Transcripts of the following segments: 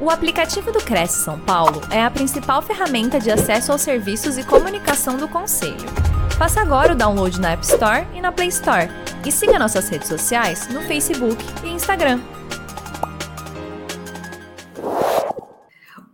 O aplicativo do Cresce São Paulo é a principal ferramenta de acesso aos serviços e comunicação do Conselho. Faça agora o download na App Store e na Play Store. E siga nossas redes sociais no Facebook e Instagram.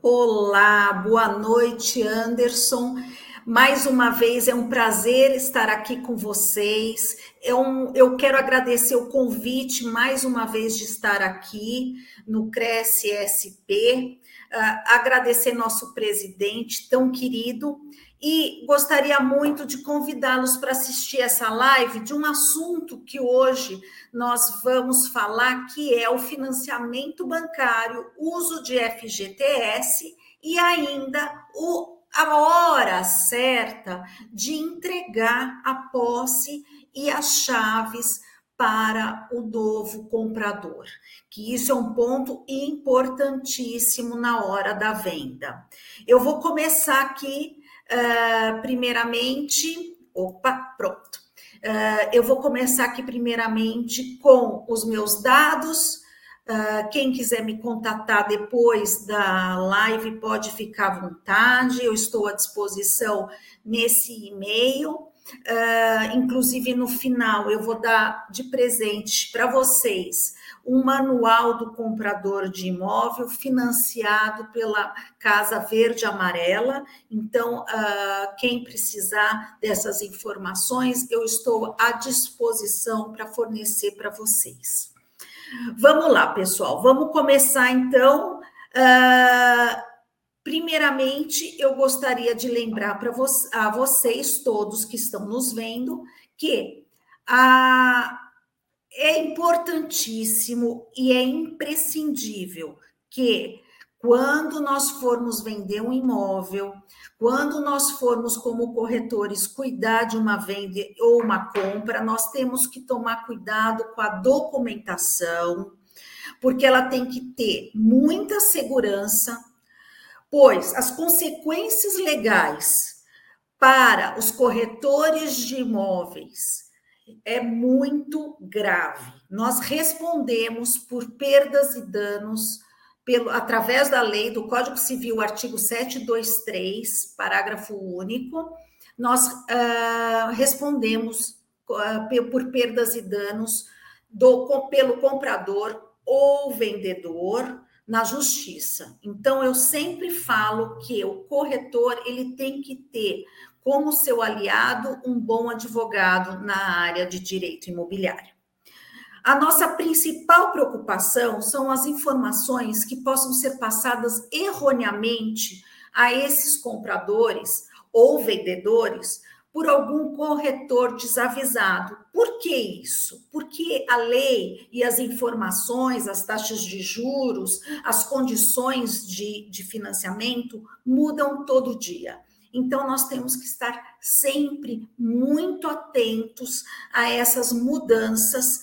Olá, boa noite, Anderson. Mais uma vez é um prazer estar aqui com vocês. Eu, eu quero agradecer o convite mais uma vez de estar aqui no Cresce SP, uh, agradecer nosso presidente tão querido e gostaria muito de convidá-los para assistir essa live de um assunto que hoje nós vamos falar, que é o financiamento bancário, uso de FGTS e ainda o a hora certa de entregar a posse e as chaves para o novo comprador, que isso é um ponto importantíssimo na hora da venda. Eu vou começar aqui, uh, primeiramente, opa, pronto. Uh, eu vou começar aqui, primeiramente, com os meus dados, Uh, quem quiser me contatar depois da live pode ficar à vontade, eu estou à disposição nesse e-mail. Uh, inclusive, no final, eu vou dar de presente para vocês um manual do comprador de imóvel financiado pela Casa Verde Amarela. Então, uh, quem precisar dessas informações, eu estou à disposição para fornecer para vocês. Vamos lá, pessoal. Vamos começar então. Uh, primeiramente, eu gostaria de lembrar para vo a vocês todos que estão nos vendo que a, é importantíssimo e é imprescindível que quando nós formos vender um imóvel, quando nós formos como corretores cuidar de uma venda ou uma compra, nós temos que tomar cuidado com a documentação, porque ela tem que ter muita segurança, pois as consequências legais para os corretores de imóveis é muito grave. Nós respondemos por perdas e danos pelo, através da lei do Código Civil, artigo 723, parágrafo único, nós uh, respondemos uh, por perdas e danos do, pelo comprador ou vendedor na justiça. Então, eu sempre falo que o corretor ele tem que ter como seu aliado um bom advogado na área de direito imobiliário. A nossa principal preocupação são as informações que possam ser passadas erroneamente a esses compradores ou vendedores por algum corretor desavisado. Por que isso? Porque a lei e as informações, as taxas de juros, as condições de, de financiamento mudam todo dia. Então, nós temos que estar sempre muito atentos a essas mudanças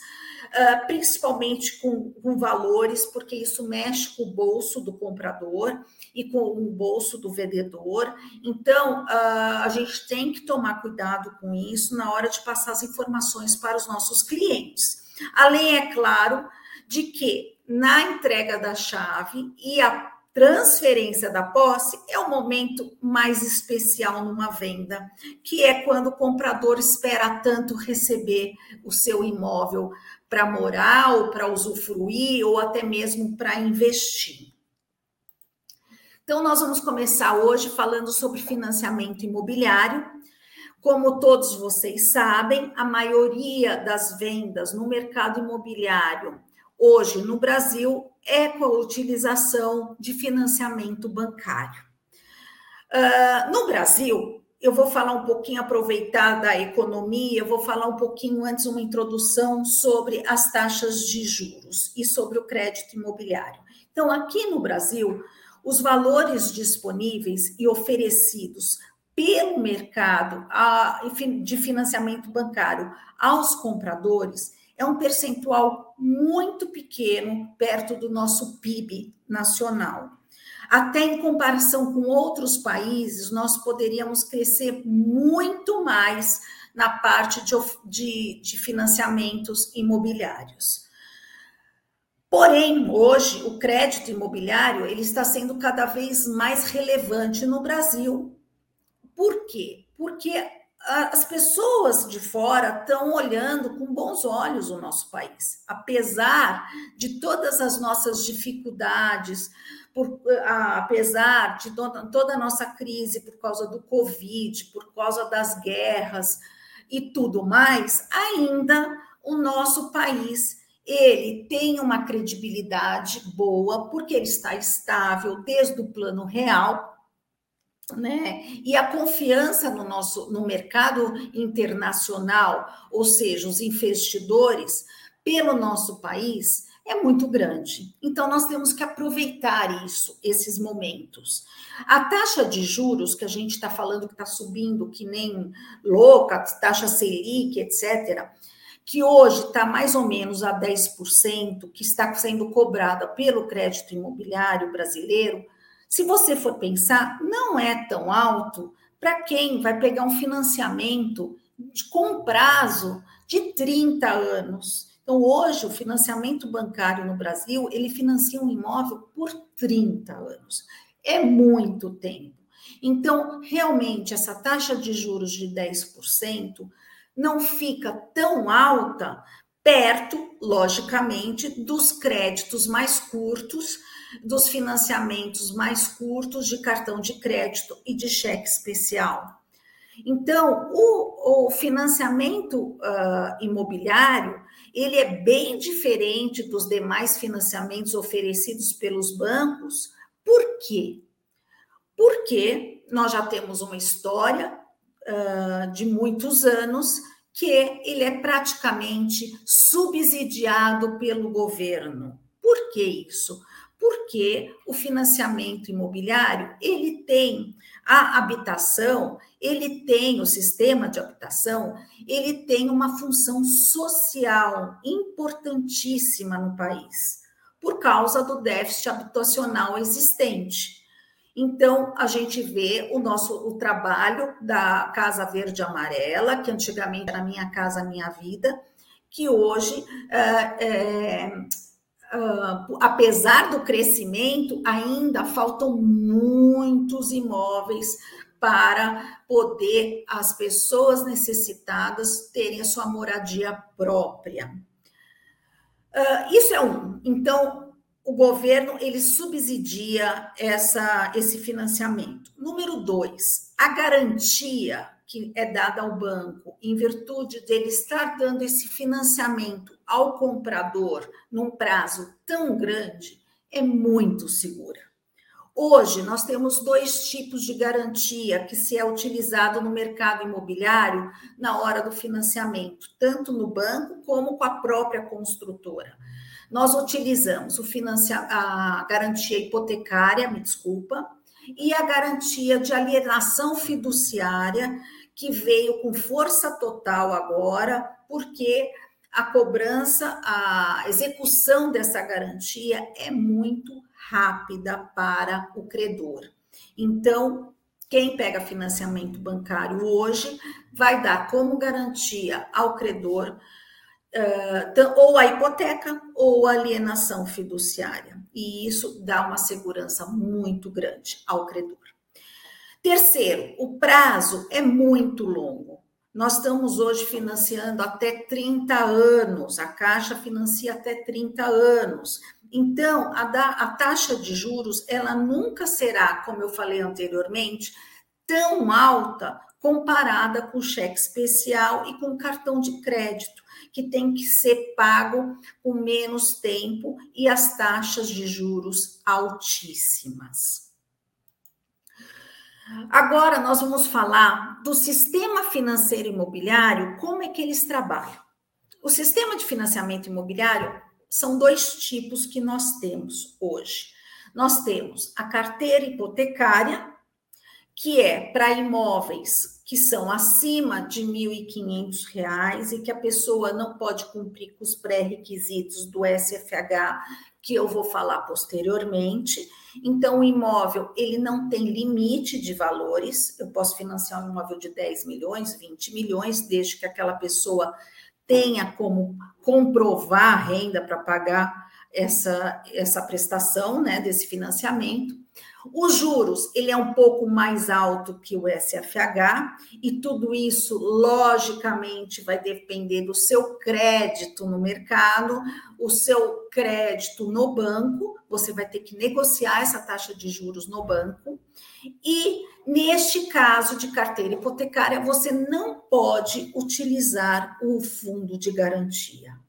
uh, principalmente com, com valores, porque isso mexe com o bolso do comprador e com o bolso do vendedor. Então, uh, a gente tem que tomar cuidado com isso na hora de passar as informações para os nossos clientes. Além, é claro, de que na entrega da chave e a transferência da posse é o momento mais especial numa venda, que é quando o comprador espera tanto receber o seu imóvel para morar ou para usufruir ou até mesmo para investir. Então, nós vamos começar hoje falando sobre financiamento imobiliário. Como todos vocês sabem, a maioria das vendas no mercado imobiliário hoje no Brasil é com a utilização de financiamento bancário. Uh, no Brasil, eu vou falar um pouquinho, aproveitar da economia, eu vou falar um pouquinho antes, uma introdução sobre as taxas de juros e sobre o crédito imobiliário. Então, aqui no Brasil, os valores disponíveis e oferecidos pelo mercado de financiamento bancário aos compradores é um percentual muito pequeno perto do nosso PIB nacional. Até em comparação com outros países, nós poderíamos crescer muito mais na parte de, de, de financiamentos imobiliários. Porém, hoje o crédito imobiliário ele está sendo cada vez mais relevante no Brasil. Por quê? Porque as pessoas de fora estão olhando com bons olhos o nosso país, apesar de todas as nossas dificuldades, por, apesar de toda, toda a nossa crise por causa do Covid, por causa das guerras e tudo mais, ainda o nosso país ele tem uma credibilidade boa, porque ele está estável desde o plano real, né? E a confiança no nosso no mercado internacional, ou seja, os investidores pelo nosso país é muito grande. Então nós temos que aproveitar isso, esses momentos. A taxa de juros que a gente está falando que está subindo que nem louca, taxa Selic, etc que hoje está mais ou menos a 10%, que está sendo cobrada pelo crédito imobiliário brasileiro, se você for pensar, não é tão alto para quem vai pegar um financiamento de, com prazo de 30 anos. Então, hoje, o financiamento bancário no Brasil, ele financia um imóvel por 30 anos. É muito tempo. Então, realmente, essa taxa de juros de 10% não fica tão alta perto, logicamente, dos créditos mais curtos, dos financiamentos mais curtos de cartão de crédito e de cheque especial. Então, o, o financiamento uh, imobiliário ele é bem diferente dos demais financiamentos oferecidos pelos bancos. Por quê? Porque nós já temos uma história uh, de muitos anos que ele é praticamente subsidiado pelo governo. Por que isso? Porque o financiamento imobiliário, ele tem a habitação, ele tem o sistema de habitação, ele tem uma função social importantíssima no país, por causa do déficit habitacional existente. Então, a gente vê o nosso o trabalho da Casa Verde Amarela, que antigamente era Minha Casa Minha Vida, que hoje, é, é, apesar do crescimento, ainda faltam muitos imóveis para poder as pessoas necessitadas terem a sua moradia própria. Uh, isso é um. Então, o governo ele subsidia essa, esse financiamento. Número dois, a garantia que é dada ao banco em virtude dele estar dando esse financiamento ao comprador num prazo tão grande é muito segura. Hoje nós temos dois tipos de garantia que se é utilizado no mercado imobiliário na hora do financiamento, tanto no banco como com a própria construtora. Nós utilizamos o a garantia hipotecária, me desculpa, e a garantia de alienação fiduciária, que veio com força total agora, porque a cobrança, a execução dessa garantia é muito rápida para o credor. Então, quem pega financiamento bancário hoje vai dar como garantia ao credor uh, ou a hipoteca ou a alienação fiduciária. E isso dá uma segurança muito grande ao credor. Terceiro, o prazo é muito longo. Nós estamos hoje financiando até 30 anos, a Caixa financia até 30 anos. Então, a, da, a taxa de juros, ela nunca será, como eu falei anteriormente, tão alta comparada com cheque especial e com cartão de crédito que tem que ser pago com menos tempo e as taxas de juros altíssimas. Agora nós vamos falar do sistema financeiro imobiliário, como é que eles trabalham. O sistema de financiamento imobiliário são dois tipos que nós temos hoje. Nós temos a carteira hipotecária, que é para imóveis que são acima de R$ 1.500 e que a pessoa não pode cumprir com os pré-requisitos do SFH, que eu vou falar posteriormente. Então, o imóvel, ele não tem limite de valores. Eu posso financiar um imóvel de 10 milhões, 20 milhões, desde que aquela pessoa tenha como comprovar a renda para pagar essa, essa prestação né, desse financiamento. Os juros, ele é um pouco mais alto que o SFH, e tudo isso, logicamente, vai depender do seu crédito no mercado, o seu crédito no banco, você vai ter que negociar essa taxa de juros no banco. E neste caso de carteira hipotecária, você não pode utilizar o fundo de garantia.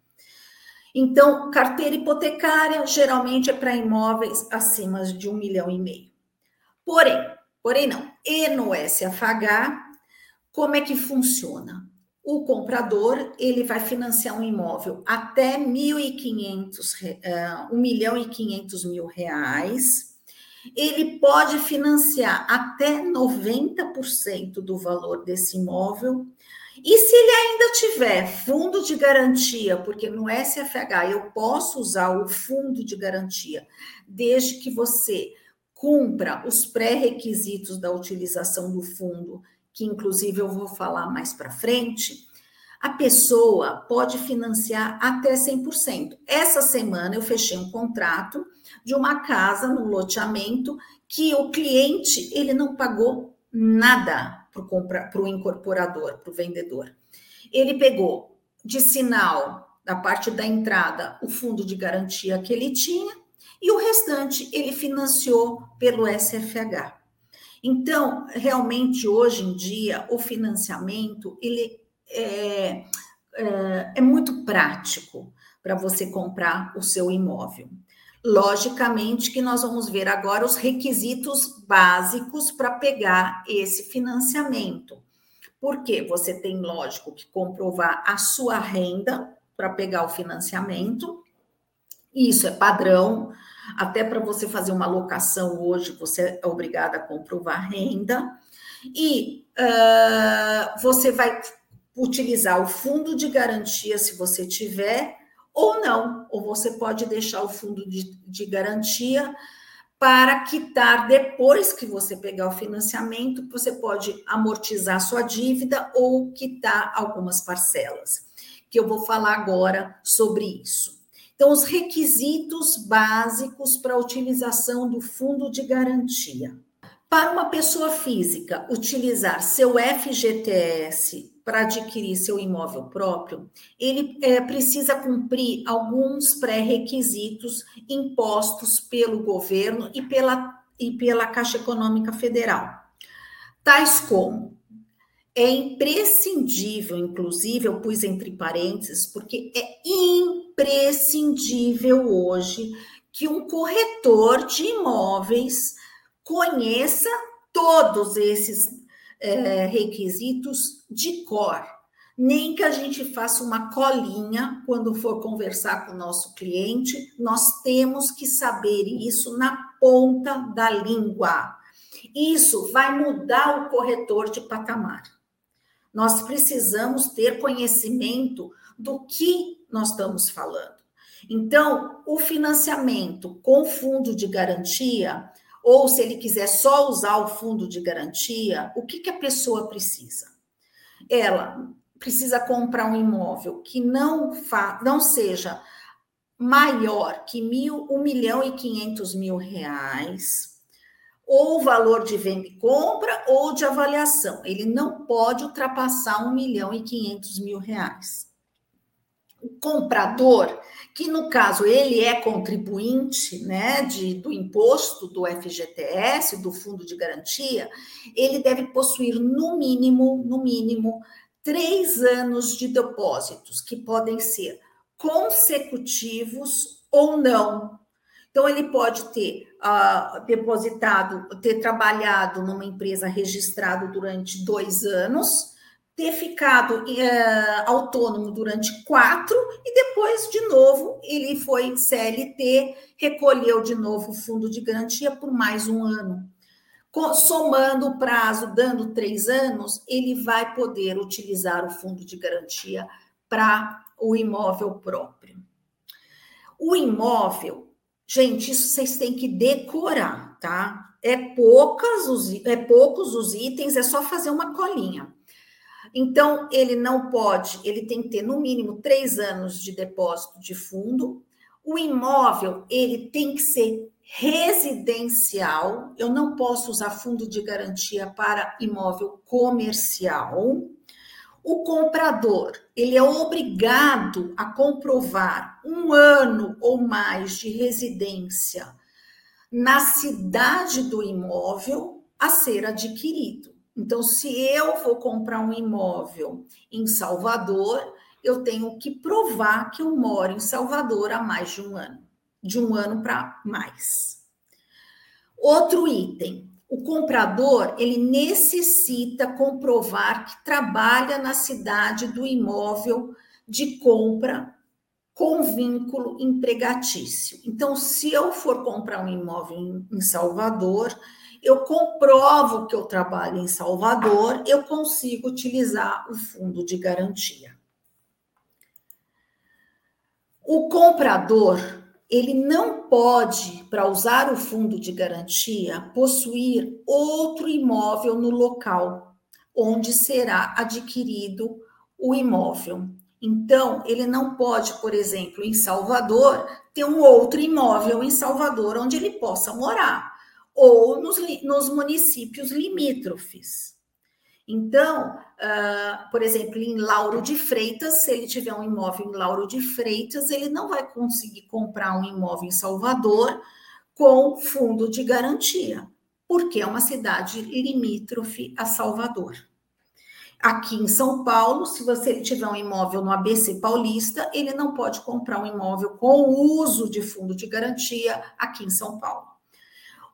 Então, carteira hipotecária geralmente é para imóveis acima de um milhão e meio. Porém, porém não. E no SFH, como é que funciona? O comprador ele vai financiar um imóvel até 1.500, uh, 1 milhão e 500 mil reais. Ele pode financiar até 90% do valor desse imóvel e se ele ainda tiver fundo de garantia, porque no SFH eu posso usar o fundo de garantia, desde que você cumpra os pré-requisitos da utilização do fundo, que inclusive eu vou falar mais para frente, a pessoa pode financiar até 100%. Essa semana eu fechei um contrato de uma casa no loteamento que o cliente ele não pagou nada para o incorporador, para o vendedor. Ele pegou de sinal da parte da entrada o fundo de garantia que ele tinha e o restante ele financiou pelo SFH. Então, realmente hoje em dia o financiamento ele é, é, é muito prático para você comprar o seu imóvel. Logicamente que nós vamos ver agora os requisitos básicos para pegar esse financiamento. Porque você tem, lógico, que comprovar a sua renda para pegar o financiamento. Isso é padrão. Até para você fazer uma locação hoje, você é obrigada a comprovar renda. E uh, você vai utilizar o fundo de garantia, se você tiver, ou não, ou você pode deixar o fundo de, de garantia para quitar depois que você pegar o financiamento, você pode amortizar sua dívida ou quitar algumas parcelas, que eu vou falar agora sobre isso. Então, os requisitos básicos para a utilização do fundo de garantia. Para uma pessoa física utilizar seu FGTS para adquirir seu imóvel próprio, ele é, precisa cumprir alguns pré-requisitos impostos pelo governo e pela, e pela Caixa Econômica Federal, tais como é imprescindível, inclusive, eu pus entre parênteses, porque é imprescindível hoje que um corretor de imóveis conheça todos esses é, requisitos de cor. Nem que a gente faça uma colinha quando for conversar com o nosso cliente, nós temos que saber isso na ponta da língua. Isso vai mudar o corretor de patamar. Nós precisamos ter conhecimento do que nós estamos falando. Então, o financiamento com fundo de garantia ou se ele quiser só usar o fundo de garantia, o que, que a pessoa precisa? Ela precisa comprar um imóvel que não, fa não seja maior que mil, um milhão e quinhentos mil reais, ou valor de venda e compra, ou de avaliação. Ele não pode ultrapassar um milhão e quinhentos mil reais. O comprador que no caso ele é contribuinte né, de, do imposto do FGTS, do Fundo de Garantia, ele deve possuir no mínimo, no mínimo, três anos de depósitos, que podem ser consecutivos ou não. Então, ele pode ter uh, depositado, ter trabalhado numa empresa registrada durante dois anos ter ficado é, autônomo durante quatro e depois, de novo, ele foi CLT, recolheu de novo o fundo de garantia por mais um ano. Somando o prazo, dando três anos, ele vai poder utilizar o fundo de garantia para o imóvel próprio. O imóvel, gente, isso vocês têm que decorar, tá? É, poucas os, é poucos os itens, é só fazer uma colinha. Então, ele não pode, ele tem que ter no mínimo três anos de depósito de fundo, O imóvel, ele tem que ser residencial. Eu não posso usar fundo de garantia para imóvel comercial. O comprador, ele é obrigado a comprovar um ano ou mais de residência na cidade do imóvel a ser adquirido. Então, se eu vou comprar um imóvel em Salvador, eu tenho que provar que eu moro em Salvador há mais de um ano, de um ano para mais. Outro item, o comprador ele necessita comprovar que trabalha na cidade do imóvel de compra com vínculo empregatício. Então, se eu for comprar um imóvel em, Salvador, eu comprovo que eu trabalho em Salvador, eu consigo utilizar o fundo de garantia. O comprador, ele não pode, para usar o fundo de garantia, possuir outro imóvel no local onde será adquirido o imóvel. Então, ele não pode, por exemplo, em Salvador, ter um outro imóvel em Salvador onde ele possa morar, ou nos, nos municípios limítrofes. Então, uh, por exemplo, em Lauro de Freitas, se ele tiver um imóvel em Lauro de Freitas, ele não vai conseguir comprar um imóvel em Salvador com fundo de garantia, porque é uma cidade limítrofe a Salvador. Aqui em São Paulo, se você tiver um imóvel no ABC Paulista, ele não pode comprar um imóvel com uso de fundo de garantia aqui em São Paulo.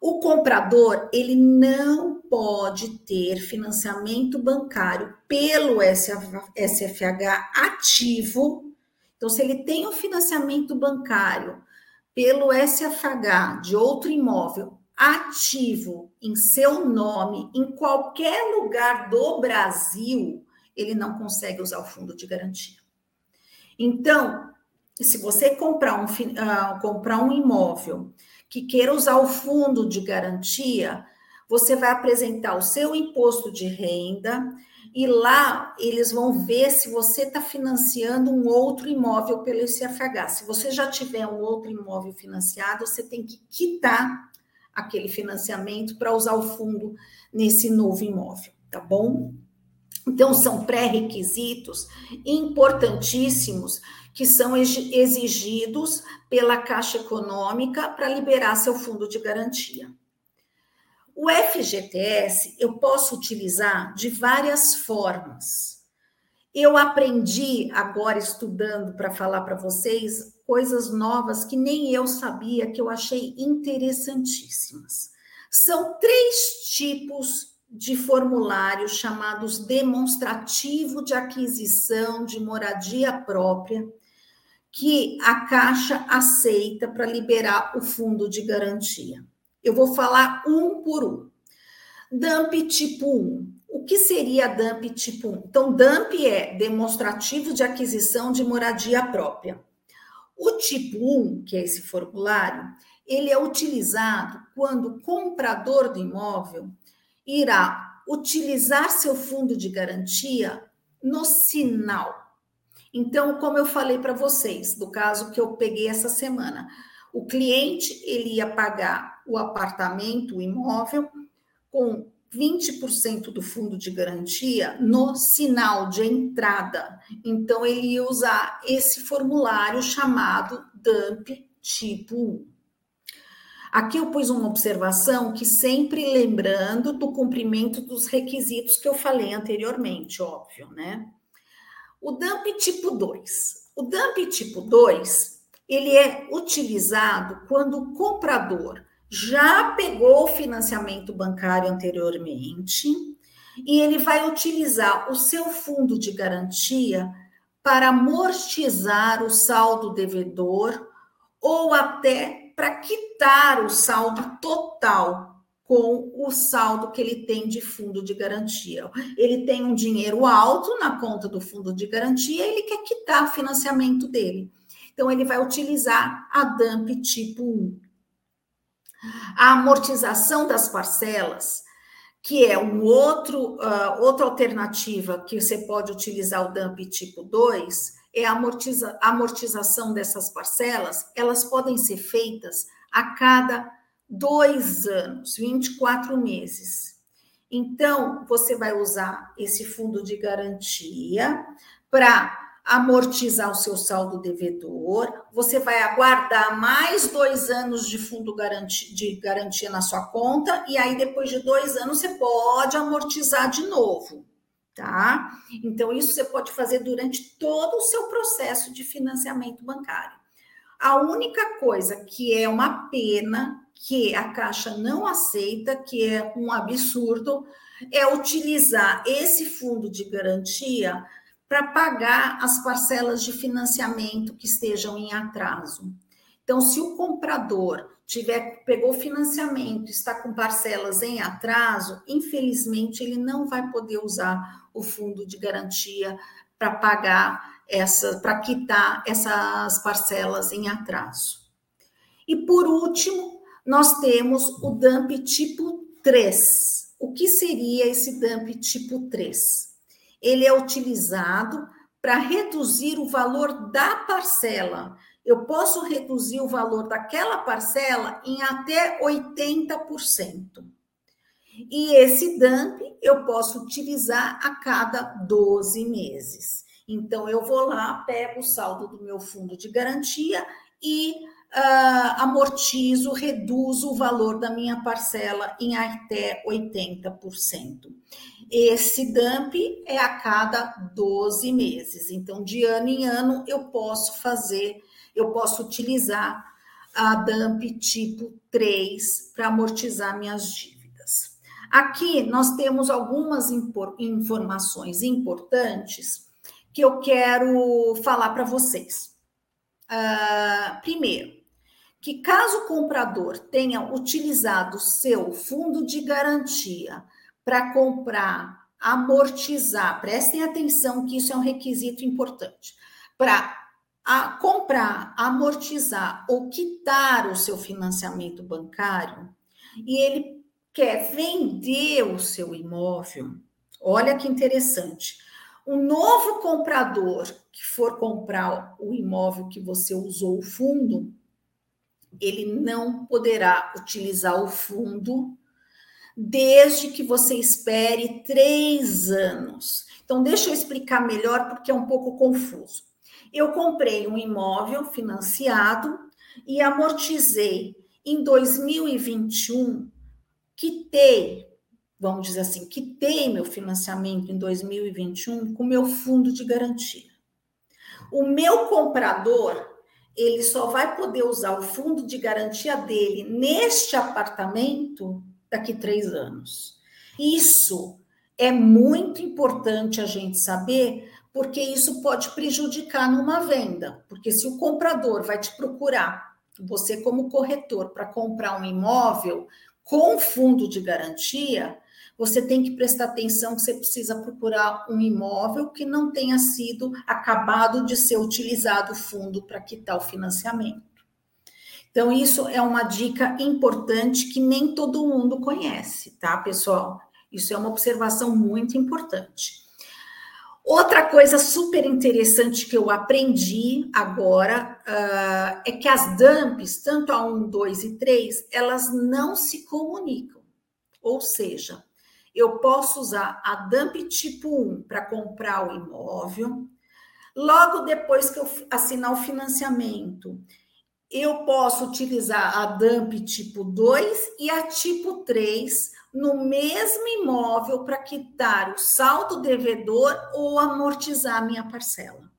O comprador, ele não pode ter financiamento bancário pelo SFH ativo. Então, se ele tem um financiamento bancário pelo SFH de outro imóvel ativo em seu nome em qualquer lugar do Brasil, ele não consegue usar o fundo de garantia. Então, se você comprar um, uh, comprar um imóvel que queira usar o fundo de garantia, você vai apresentar o seu imposto de renda e lá eles vão ver se você está financiando um outro imóvel pelo ICFH. Se você já tiver um outro imóvel financiado, você tem que quitar aquele financiamento para usar o fundo nesse novo imóvel, tá bom? Então, são pré-requisitos importantíssimos que são exigidos pela Caixa Econômica para liberar seu fundo de garantia. O FGTS eu posso utilizar de várias formas. Eu aprendi agora estudando para falar para vocês coisas novas que nem eu sabia, que eu achei interessantíssimas. São três tipos de formulários chamados demonstrativo de aquisição de moradia própria, que a Caixa aceita para liberar o fundo de garantia. Eu vou falar um por um. DAMP tipo 1. O que seria DAMP tipo 1? Então, DAMP é demonstrativo de aquisição de moradia própria. O tipo 1, que é esse formulário, ele é utilizado quando o comprador do imóvel irá utilizar seu fundo de garantia no sinal. Então, como eu falei para vocês, do caso que eu peguei essa semana, o cliente ele ia pagar o apartamento, o imóvel, com 20% do fundo de garantia no sinal de entrada. Então, ele ia usar esse formulário chamado DUMP tipo 1. Aqui eu pus uma observação que sempre lembrando do cumprimento dos requisitos que eu falei anteriormente, óbvio, né? O DUMP tipo 2. O DUMP tipo 2, ele é utilizado quando o comprador já pegou o financiamento bancário anteriormente e ele vai utilizar o seu fundo de garantia para amortizar o saldo devedor ou até para quitar o saldo total com o saldo que ele tem de fundo de garantia. Ele tem um dinheiro alto na conta do fundo de garantia, ele quer quitar o financiamento dele. Então ele vai utilizar a DAMP tipo 1. A amortização das parcelas, que é um outro, uh, outra alternativa que você pode utilizar o DAMP tipo 2, é a amortiza, amortização dessas parcelas, elas podem ser feitas a cada dois anos, 24 meses. Então, você vai usar esse fundo de garantia para amortizar o seu saldo devedor, você vai aguardar mais dois anos de fundo de garantia na sua conta, e aí depois de dois anos você pode amortizar de novo, tá? Então, isso você pode fazer durante todo o seu processo de financiamento bancário. A única coisa que é uma pena que a Caixa não aceita, que é um absurdo, é utilizar esse fundo de garantia para pagar as parcelas de financiamento que estejam em atraso. Então, se o comprador tiver pegou financiamento, está com parcelas em atraso, infelizmente ele não vai poder usar o fundo de garantia para pagar essa, para quitar essas parcelas em atraso. E por último, nós temos o dump tipo 3. O que seria esse dump tipo 3? Ele é utilizado para reduzir o valor da parcela. Eu posso reduzir o valor daquela parcela em até 80%. E esse dump eu posso utilizar a cada 12 meses. Então, eu vou lá, pego o saldo do meu fundo de garantia e uh, amortizo, reduzo o valor da minha parcela em até 80%. Esse dump é a cada 12 meses. Então, de ano em ano, eu posso fazer, eu posso utilizar a dump tipo 3 para amortizar minhas dívidas. Aqui nós temos algumas informações importantes que eu quero falar para vocês. Uh, primeiro, que caso o comprador tenha utilizado seu fundo de garantia para comprar, amortizar, prestem atenção que isso é um requisito importante, para comprar, amortizar ou quitar o seu financiamento bancário e ele quer vender o seu imóvel, olha que interessante. O novo comprador que for comprar o imóvel que você usou o fundo, ele não poderá utilizar o fundo desde que você espere três anos. Então, deixa eu explicar melhor, porque é um pouco confuso. Eu comprei um imóvel financiado e amortizei em 2021, quitei, vamos dizer assim, quitei meu financiamento em 2021 com meu fundo de garantia. O meu comprador ele só vai poder usar o fundo de garantia dele neste apartamento daqui três anos. Isso é muito importante a gente saber, porque isso pode prejudicar numa venda. Porque se o comprador vai te procurar, você como corretor, para comprar um imóvel com fundo de garantia, você tem que prestar atenção que você precisa procurar um imóvel que não tenha sido acabado de ser utilizado o fundo para quitar o financiamento. Então, isso é uma dica importante que nem todo mundo conhece, tá, pessoal? Isso é uma observação muito importante. Outra coisa super interessante que eu aprendi agora uh, é que as dumps, tanto a 1, 2 e 3, elas não se comunicam. Ou seja, eu posso usar a dump tipo 1 para comprar o imóvel. Logo depois que eu assinar o financiamento, eu posso utilizar a dump tipo 2 e a tipo 3 no mesmo imóvel para quitar o saldo devedor ou amortizar a minha parcela.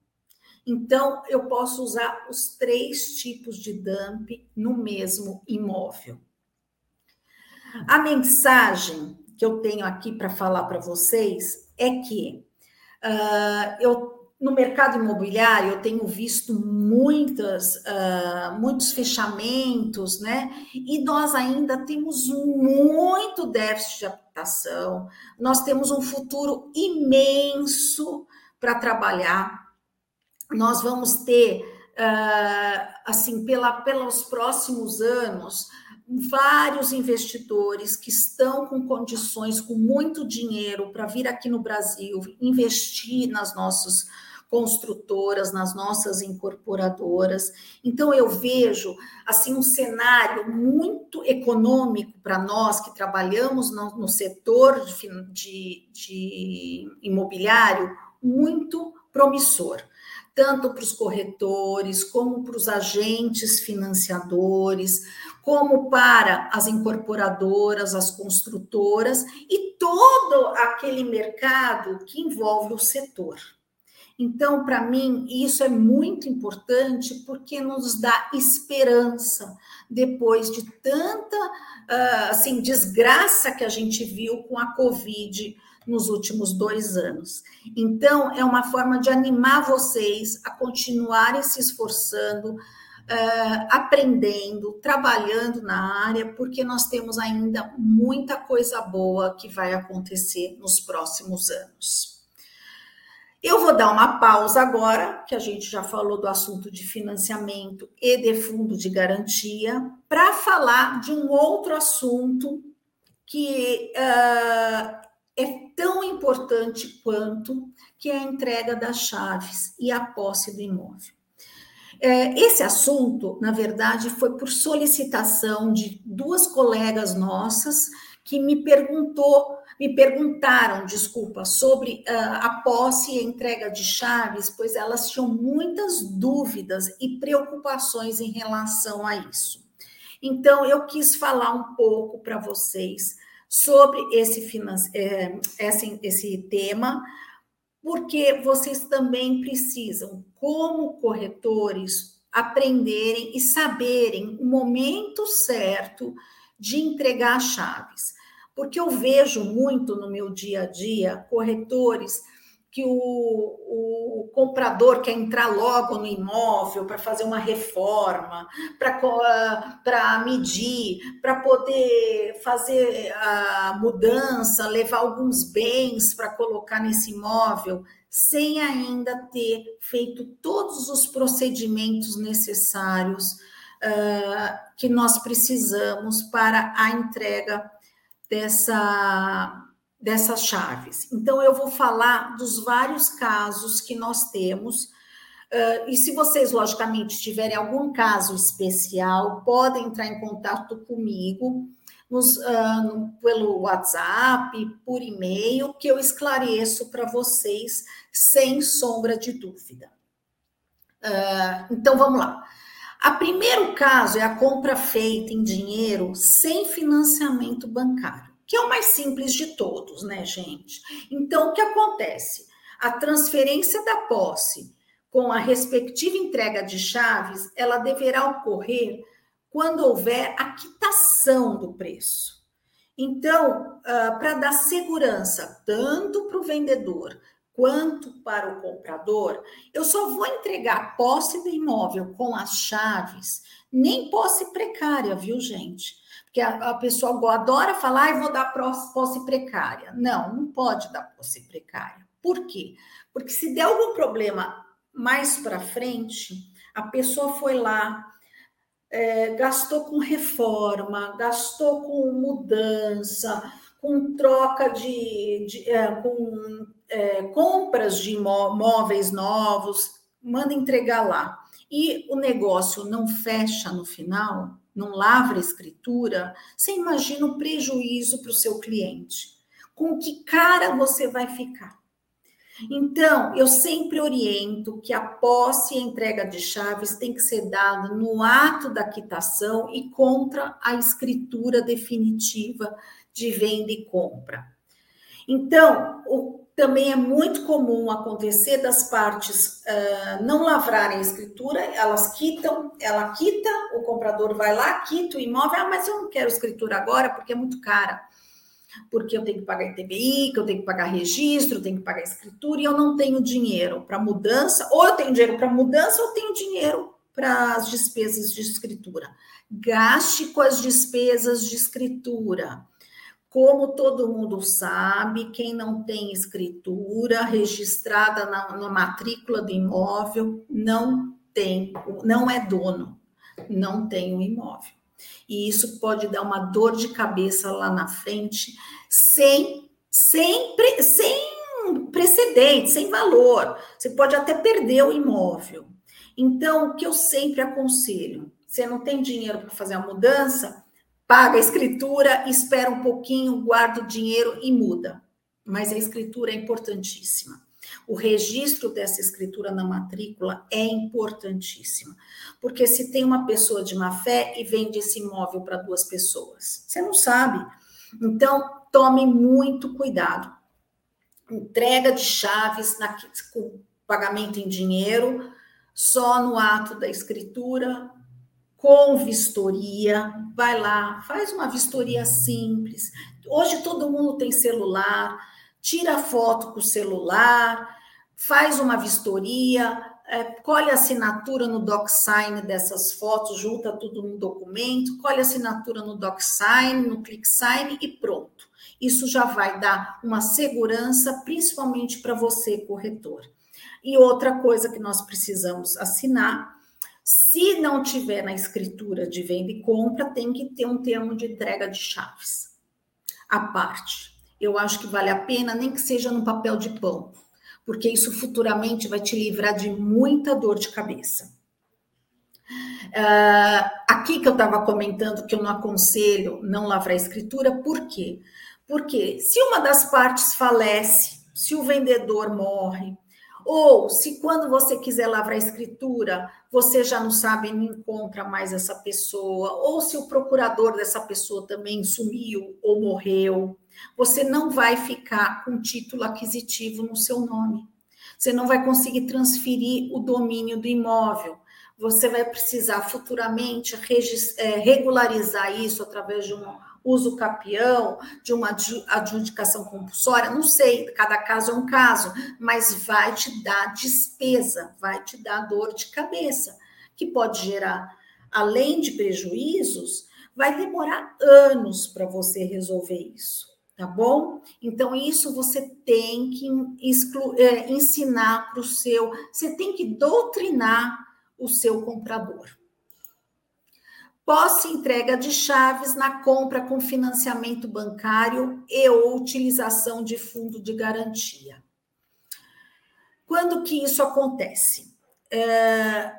Então, eu posso usar os três tipos de dump no mesmo imóvel. A mensagem que eu tenho aqui para falar para vocês é que uh, eu no mercado imobiliário eu tenho visto muitas, uh, muitos fechamentos, né? E nós ainda temos muito déficit de habitação, nós temos um futuro imenso para trabalhar. Nós vamos ter, uh, assim, pela, pelos próximos anos, vários investidores que estão com condições, com muito dinheiro para vir aqui no Brasil, investir nas nossos construtoras, nas nossas incorporadoras. Então eu vejo assim um cenário muito econômico para nós que trabalhamos no, no setor de, de, de imobiliário muito promissor tanto para os corretores, como para os agentes financiadores, como para as incorporadoras, as construtoras e todo aquele mercado que envolve o setor. Então, para mim, isso é muito importante porque nos dá esperança depois de tanta uh, assim desgraça que a gente viu com a Covid nos últimos dois anos. Então, é uma forma de animar vocês a continuarem se esforçando, uh, aprendendo, trabalhando na área, porque nós temos ainda muita coisa boa que vai acontecer nos próximos anos. Eu vou dar uma pausa agora, que a gente já falou do assunto de financiamento e de fundo de garantia, para falar de um outro assunto que uh, é tão importante quanto que é a entrega das chaves e a posse do imóvel. É, esse assunto, na verdade, foi por solicitação de duas colegas nossas que me perguntou, me perguntaram, desculpa, sobre uh, a posse e a entrega de chaves, pois elas tinham muitas dúvidas e preocupações em relação a isso. Então, eu quis falar um pouco para vocês sobre esse, é, esse, esse tema, porque vocês também precisam, como corretores, aprenderem e saberem o momento certo de entregar chaves. Porque eu vejo muito no meu dia a dia corretores que o, o comprador quer entrar logo no imóvel para fazer uma reforma, para medir, para poder fazer a mudança, levar alguns bens para colocar nesse imóvel, sem ainda ter feito todos os procedimentos necessários uh, que nós precisamos para a entrega dessa dessas chaves. Então, eu vou falar dos vários casos que nós temos. Uh, e se vocês, logicamente, tiverem algum caso especial, podem entrar em contato comigo nos, uh, pelo WhatsApp, por e-mail, que eu esclareço para vocês sem sombra de dúvida. Uh, então, vamos lá. O primeiro caso é a compra feita em dinheiro sem financiamento bancário que é o mais simples de todos, né, gente? Então, o que acontece? A transferência da posse com a respectiva entrega de chaves, ela deverá ocorrer quando houver a quitação do preço. Então, uh, para dar segurança tanto para o vendedor quanto para o comprador, eu só vou entregar posse do imóvel com as chaves, nem posse precária, viu, gente? Porque a, a pessoa adora falar, e vou dar posse precária. Não, não pode dar posse precária. Por quê? Porque se der algum problema mais para frente, a pessoa foi lá, é, gastou com reforma, gastou com mudança, com troca de, de é, com é, compras de móveis novos, manda entregar lá. E o negócio não fecha no final, não lavra a escritura, você imagina o prejuízo para o seu cliente. Com que cara você vai ficar? Então, eu sempre oriento que a posse e a entrega de chaves tem que ser dada no ato da quitação e contra a escritura definitiva de venda e compra. Então, o também é muito comum acontecer das partes uh, não lavrarem a escritura, elas quitam, ela quita, o comprador vai lá, quita o imóvel, ah, mas eu não quero escritura agora porque é muito cara. Porque eu tenho que pagar ITBI, que eu tenho que pagar registro, eu tenho que pagar escritura e eu não tenho dinheiro para mudança, ou eu tenho dinheiro para mudança, ou eu tenho dinheiro para as despesas de escritura. Gaste com as despesas de escritura como todo mundo sabe, quem não tem escritura registrada na, na matrícula do imóvel não tem, não é dono, não tem o um imóvel. E isso pode dar uma dor de cabeça lá na frente, sem, sem sem precedente, sem valor. Você pode até perder o imóvel. Então, o que eu sempre aconselho, você não tem dinheiro para fazer a mudança, paga a escritura, espera um pouquinho, guarda o dinheiro e muda. Mas a escritura é importantíssima. O registro dessa escritura na matrícula é importantíssimo, porque se tem uma pessoa de má fé e vende esse imóvel para duas pessoas, você não sabe. Então, tome muito cuidado. Entrega de chaves na, com pagamento em dinheiro, só no ato da escritura, com vistoria, vai lá, faz uma vistoria simples. Hoje todo mundo tem celular, tira foto com o celular, faz uma vistoria, é, colhe a assinatura no DocSign dessas fotos, junta tudo num documento, colhe a assinatura no DocSign, no ClickSign e pronto. Isso já vai dar uma segurança, principalmente para você, corretor. E outra coisa que nós precisamos assinar se não tiver na escritura de venda e compra, tem que ter um termo de entrega de chaves. A parte. Eu acho que vale a pena, nem que seja no papel de pão, porque isso futuramente vai te livrar de muita dor de cabeça. Uh, aqui que eu estava comentando que eu não aconselho não lavrar a escritura, por quê? Porque se uma das partes falece, se o vendedor morre, ou se quando você quiser lavrar a escritura, você já não sabe, não encontra mais essa pessoa, ou se o procurador dessa pessoa também sumiu ou morreu, você não vai ficar com título aquisitivo no seu nome. Você não vai conseguir transferir o domínio do imóvel. Você vai precisar futuramente é, regularizar isso através de um uso capião, de uma adjudicação compulsória, não sei, cada caso é um caso, mas vai te dar despesa, vai te dar dor de cabeça, que pode gerar, além de prejuízos, vai demorar anos para você resolver isso, tá bom? Então, isso você tem que é, ensinar para o seu, você tem que doutrinar o seu comprador. Posse entrega de chaves na compra com financiamento bancário e ou utilização de fundo de garantia. Quando que isso acontece? É,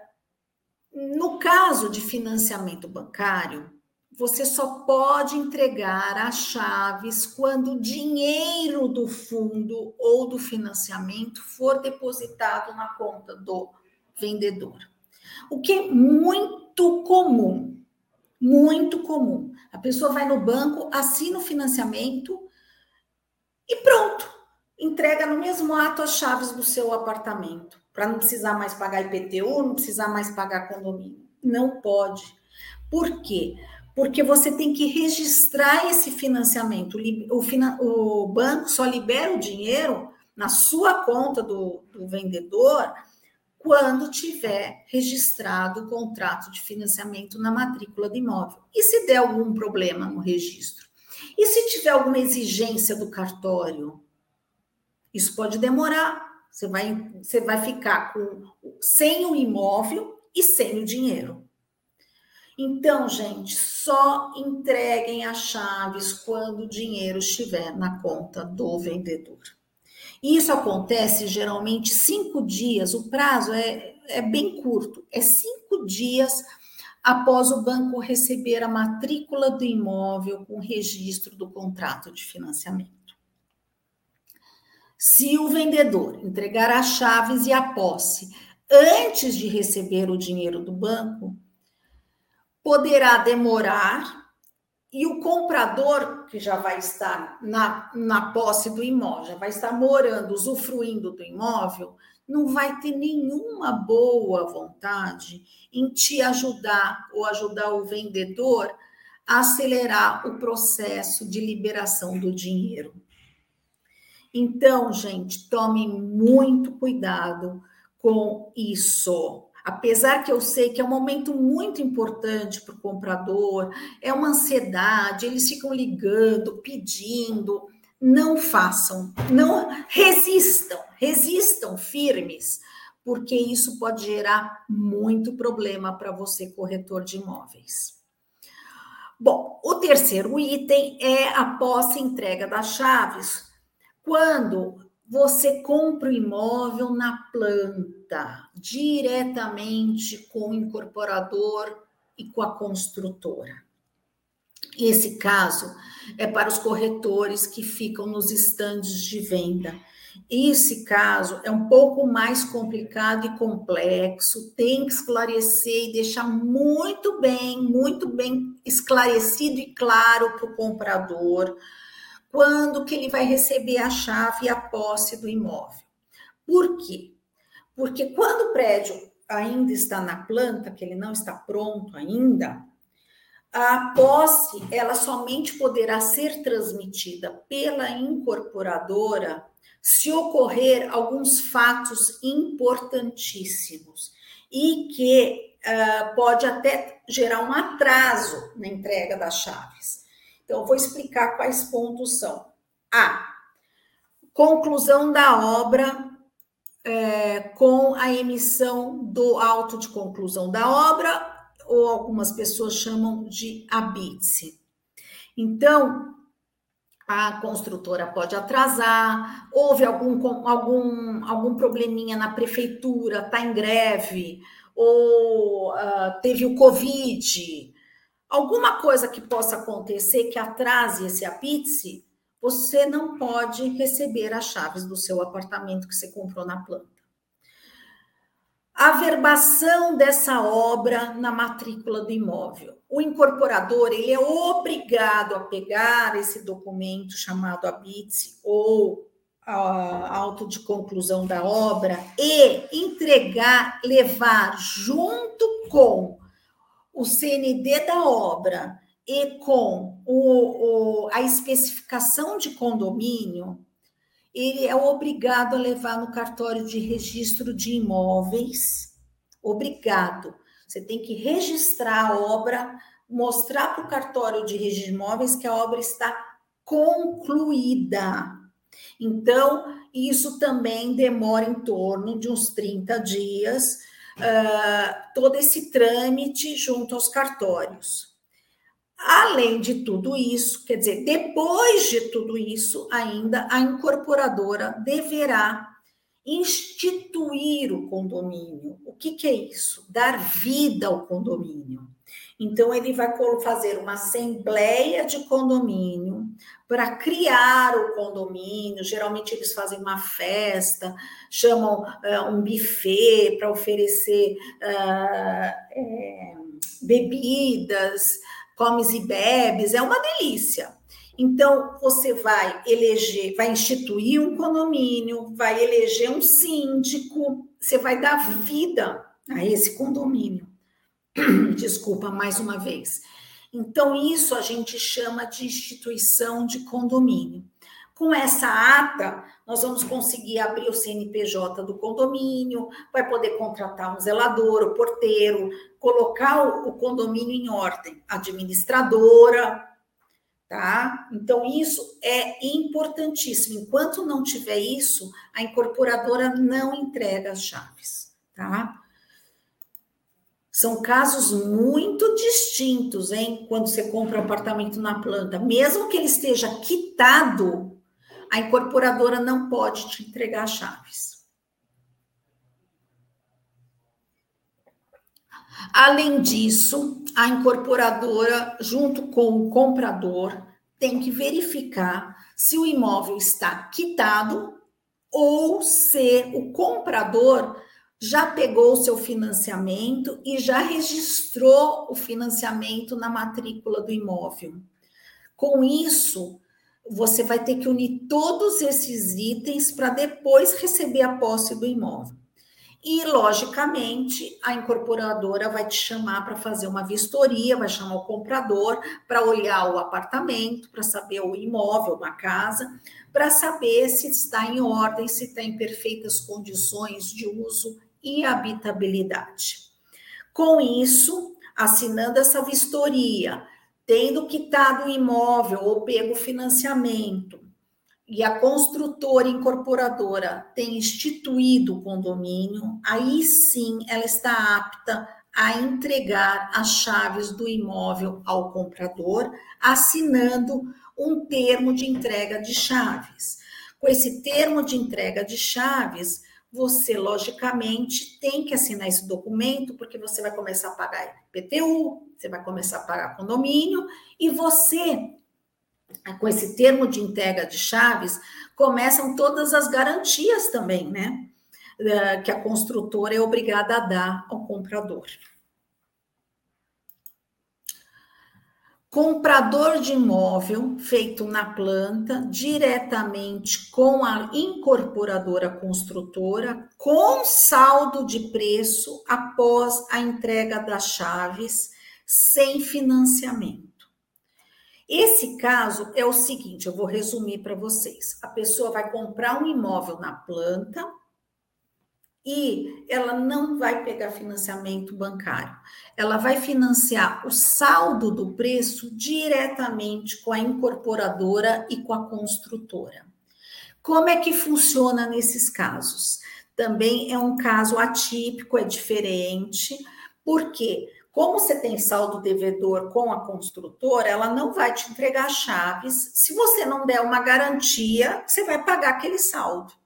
no caso de financiamento bancário, você só pode entregar as chaves quando o dinheiro do fundo ou do financiamento for depositado na conta do vendedor. O que é muito comum muito comum. A pessoa vai no banco, assina o financiamento e pronto. Entrega no mesmo ato as chaves do seu apartamento, para não precisar mais pagar IPTU, não precisar mais pagar condomínio. Não pode. Por quê? Porque você tem que registrar esse financiamento. O, o banco só libera o dinheiro na sua conta do, do vendedor quando tiver registrado o contrato de financiamento na matrícula do imóvel. E se der algum problema no registro? E se tiver alguma exigência do cartório? Isso pode demorar. Você vai, você vai ficar com, sem o imóvel e sem o dinheiro. Então, gente, só entreguem as chaves quando o dinheiro estiver na conta do vendedor. E isso acontece geralmente cinco dias, o prazo é, é bem curto, é cinco dias após o banco receber a matrícula do imóvel com registro do contrato de financiamento. Se o vendedor entregar as chaves e a posse antes de receber o dinheiro do banco, poderá demorar e o comprador, que já vai estar na, na posse do imóvel, já vai estar morando, usufruindo do imóvel, não vai ter nenhuma boa vontade em te ajudar ou ajudar o vendedor a acelerar o processo de liberação do dinheiro. Então, gente, tome muito cuidado com isso. Apesar que eu sei que é um momento muito importante para o comprador, é uma ansiedade, eles ficam ligando, pedindo. Não façam, não resistam, resistam firmes, porque isso pode gerar muito problema para você, corretor de imóveis. Bom, o terceiro item é a posse entrega das chaves, quando você compra o imóvel na planta, diretamente com o incorporador e com a construtora. Esse caso é para os corretores que ficam nos estandes de venda. Esse caso é um pouco mais complicado e complexo, tem que esclarecer e deixar muito bem, muito bem esclarecido e claro para o comprador quando que ele vai receber a chave e a posse do imóvel. Por quê? Porque quando o prédio ainda está na planta, que ele não está pronto ainda, a posse ela somente poderá ser transmitida pela incorporadora se ocorrer alguns fatos importantíssimos e que uh, pode até gerar um atraso na entrega das chaves. Então, vou explicar quais pontos são. A. Conclusão da obra é, com a emissão do auto de conclusão da obra, ou algumas pessoas chamam de abitse. Então, a construtora pode atrasar, houve algum, algum, algum probleminha na prefeitura, está em greve, ou uh, teve o Covid, alguma coisa que possa acontecer que atrase esse apitse, você não pode receber as chaves do seu apartamento que você comprou na planta. A verbação dessa obra na matrícula do imóvel. O incorporador ele é obrigado a pegar esse documento chamado habite ou a auto de conclusão da obra e entregar, levar junto com o CND da obra e com o, o, a especificação de condomínio, ele é obrigado a levar no cartório de registro de imóveis. Obrigado. Você tem que registrar a obra, mostrar para o cartório de registro de imóveis que a obra está concluída. Então, isso também demora em torno de uns 30 dias, uh, todo esse trâmite junto aos cartórios. Além de tudo isso, quer dizer, depois de tudo isso, ainda a incorporadora deverá instituir o condomínio. O que, que é isso? Dar vida ao condomínio. Então, ele vai fazer uma assembleia de condomínio para criar o condomínio. Geralmente, eles fazem uma festa, chamam uh, um buffet para oferecer uh, é, bebidas comes e bebes, é uma delícia. Então, você vai eleger, vai instituir um condomínio, vai eleger um síndico, você vai dar vida a esse condomínio. Desculpa mais uma vez. Então, isso a gente chama de instituição de condomínio. Com essa ata, nós vamos conseguir abrir o CNPJ do condomínio, vai poder contratar um zelador, o porteiro, colocar o condomínio em ordem, administradora, tá? Então, isso é importantíssimo. Enquanto não tiver isso, a incorporadora não entrega as chaves, tá? São casos muito distintos, hein? Quando você compra um apartamento na planta, mesmo que ele esteja quitado, a incorporadora não pode te entregar as chaves. Além disso, a incorporadora, junto com o comprador, tem que verificar se o imóvel está quitado ou se o comprador já pegou o seu financiamento e já registrou o financiamento na matrícula do imóvel. Com isso, você vai ter que unir todos esses itens para depois receber a posse do imóvel. E, logicamente, a incorporadora vai te chamar para fazer uma vistoria, vai chamar o comprador para olhar o apartamento, para saber o imóvel, uma casa, para saber se está em ordem, se está em perfeitas condições de uso e habitabilidade. Com isso, assinando essa vistoria, tendo quitado o imóvel ou pego financiamento, e a construtora incorporadora tem instituído o condomínio, aí sim ela está apta a entregar as chaves do imóvel ao comprador, assinando um termo de entrega de chaves. Com esse termo de entrega de chaves, você, logicamente, tem que assinar esse documento, porque você vai começar a pagar IPTU, você vai começar a pagar condomínio, e você, com esse termo de entrega de chaves, começam todas as garantias também, né? Eh, que a construtora é obrigada a dar ao comprador. Comprador de imóvel feito na planta, diretamente com a incorporadora construtora, com saldo de preço após a entrega das chaves, sem financiamento. Esse caso é o seguinte, eu vou resumir para vocês. A pessoa vai comprar um imóvel na planta, e ela não vai pegar financiamento bancário. Ela vai financiar o saldo do preço diretamente com a incorporadora e com a construtora. Como é que funciona nesses casos? Também é um caso atípico, é diferente, porque como você tem saldo devedor com a construtora, ela não vai te entregar chaves se você não der uma garantia, você vai pagar aquele saldo.